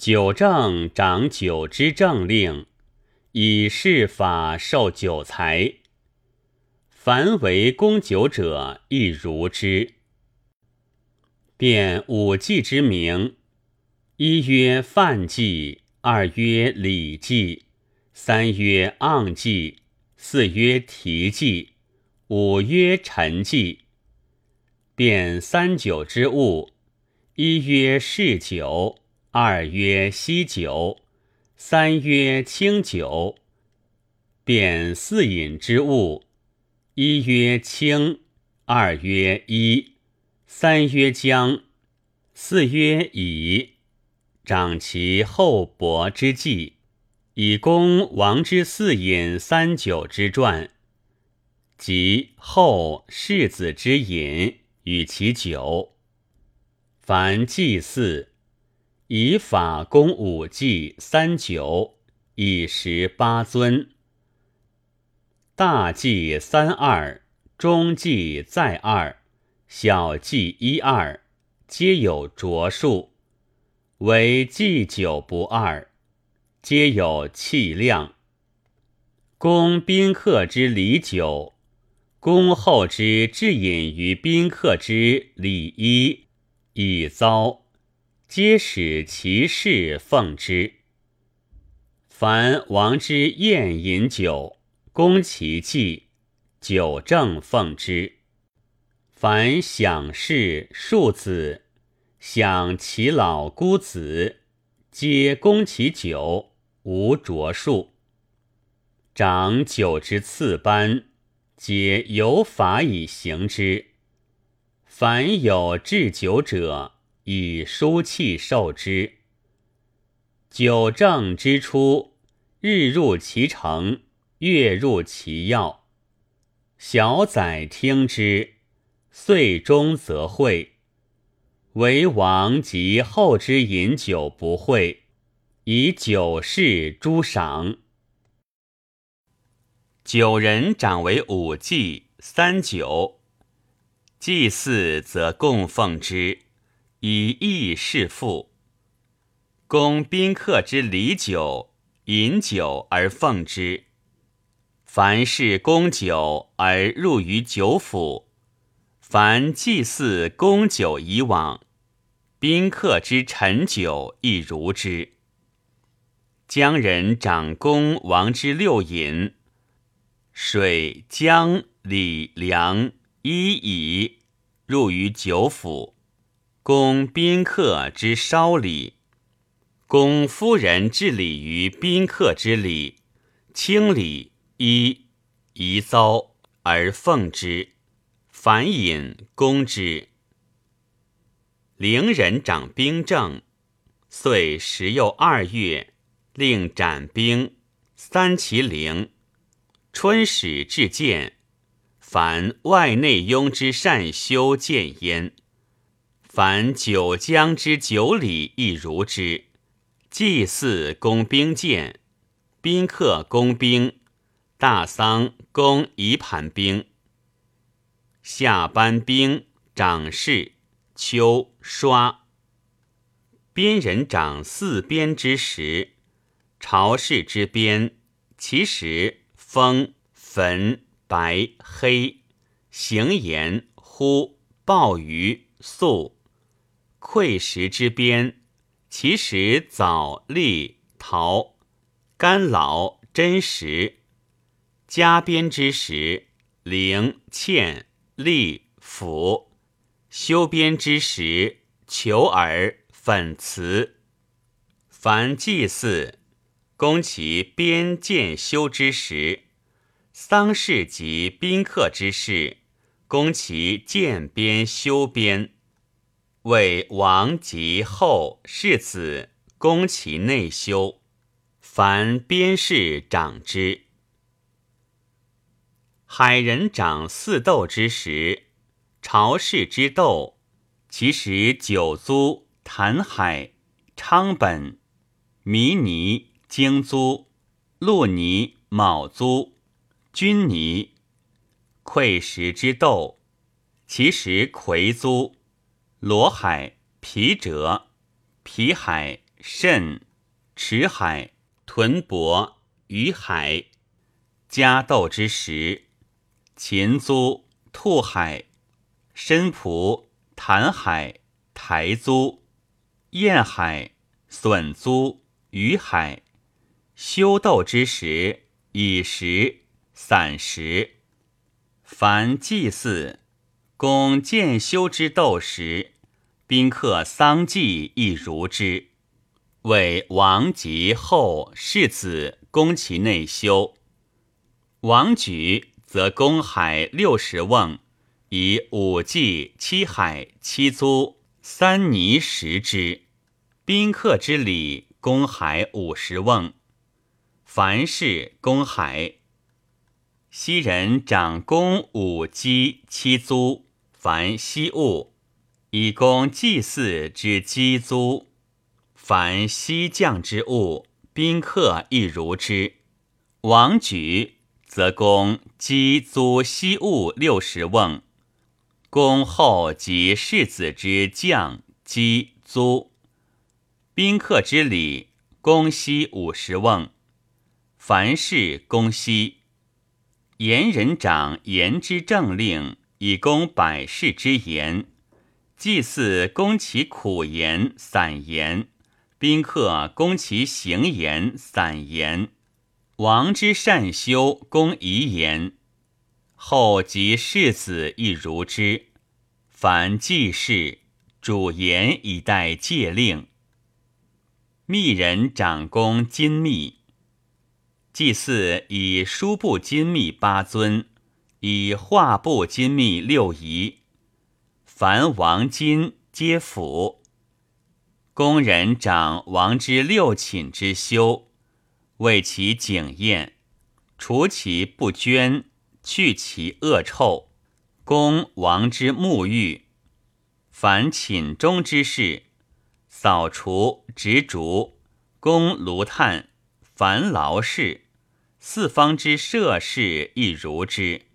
九正掌九之政令，以事法授九才。凡为公九者，亦如之。便五季之名：一曰范季，二曰礼季，三曰盎季，四曰提季，五曰陈季。便三九之物：一曰嗜酒。二曰稀酒，三曰清酒。便四饮之物：一曰清，二曰一，三曰姜，四曰乙。长其厚薄之计，以公王之四饮三酒之传，及后世子之饮与其酒。凡祭祀。以法公五祭三九，以十八尊。大祭三二，中祭再二，小祭一二，皆有着数。唯祭酒不二，皆有气量。公宾客之礼酒，公后之至饮于宾客之礼衣，以遭。皆使其事奉之。凡王之宴饮酒，公其祭，酒正奉之。凡享事庶子，享其老孤子，皆公其酒，无着数。长酒之次班，皆有法以行之。凡有置酒者。以书气受之。九正之初，日入其城，月入其要。小宰听之，岁终则会。为王及后之饮酒不会，以酒事诸赏。九人长为五祭三九，祭祀则供奉之。以义事父，供宾客之礼酒，饮酒而奉之。凡是供酒而入于酒府，凡祭祀供酒以往，宾客之陈酒亦如之。江人长公王之六饮，水、姜、礼、粮、衣、以入于酒府。供宾客之稍礼，供夫人致礼于宾客之礼，清礼一宜遭而奉之，凡饮供之。陵人掌兵政，岁十又二月，令斩兵三其陵。春始至见，凡外内庸之善修见焉。凡九江之九里亦如之。祭祀供兵舰，宾客供兵，大丧供一盘兵。下班兵长士，秋刷。边人长四边之时，朝氏之边，其实风焚白黑，行言呼暴雨素。溃石之边，其实枣、栗、桃；干老、真实。加边之时，灵、欠、栗、腐；修边之时，求耳、粉瓷。凡祭祀，供其边见修之时；丧事及宾客之事，供其见边修边。为王及后世子，攻其内修，凡边事长之。海人长四斗之时，朝氏之斗，其实九租、潭海、昌本、弥尼、京租、陆尼、卯租、君尼、溃石之斗，其实魁租。罗海、皮折、皮海、肾、池海、豚帛、鱼海、家斗之时，禽租、兔海、参仆、潭海、台租、燕海、笋租、鱼海。修斗之时，以时、散时。凡祭祀、公建修之斗时，宾客丧祭亦如之。为王及后世子攻其内修。王举则公海六十瓮，以五祭七海七租三泥食之。宾客之礼，公海五十瓮。凡事公海。昔人长公五鸡七租，凡稀物，以供祭祀之鸡租。凡西将之物，宾客亦如之。王举则供鸡租稀物六十瓮，公后及世子之将鸡租。宾客之礼，公西五十瓮。凡事公西。言人长言之政令，以供百世之言；祭祀供其苦言散言。宾客攻其行言散言，王之善修攻遗言，后及世子亦如之。凡祭事，主言以待戒令。密人掌公金密，祭祀以书部金密八尊，以画布金密六仪。凡王金皆辅。宫人长王之六寝之修，为其景宴，除其不捐，去其恶臭。公王之沐浴，凡寝中之事，扫除执烛，供炉炭，凡劳事，四方之设事亦如之。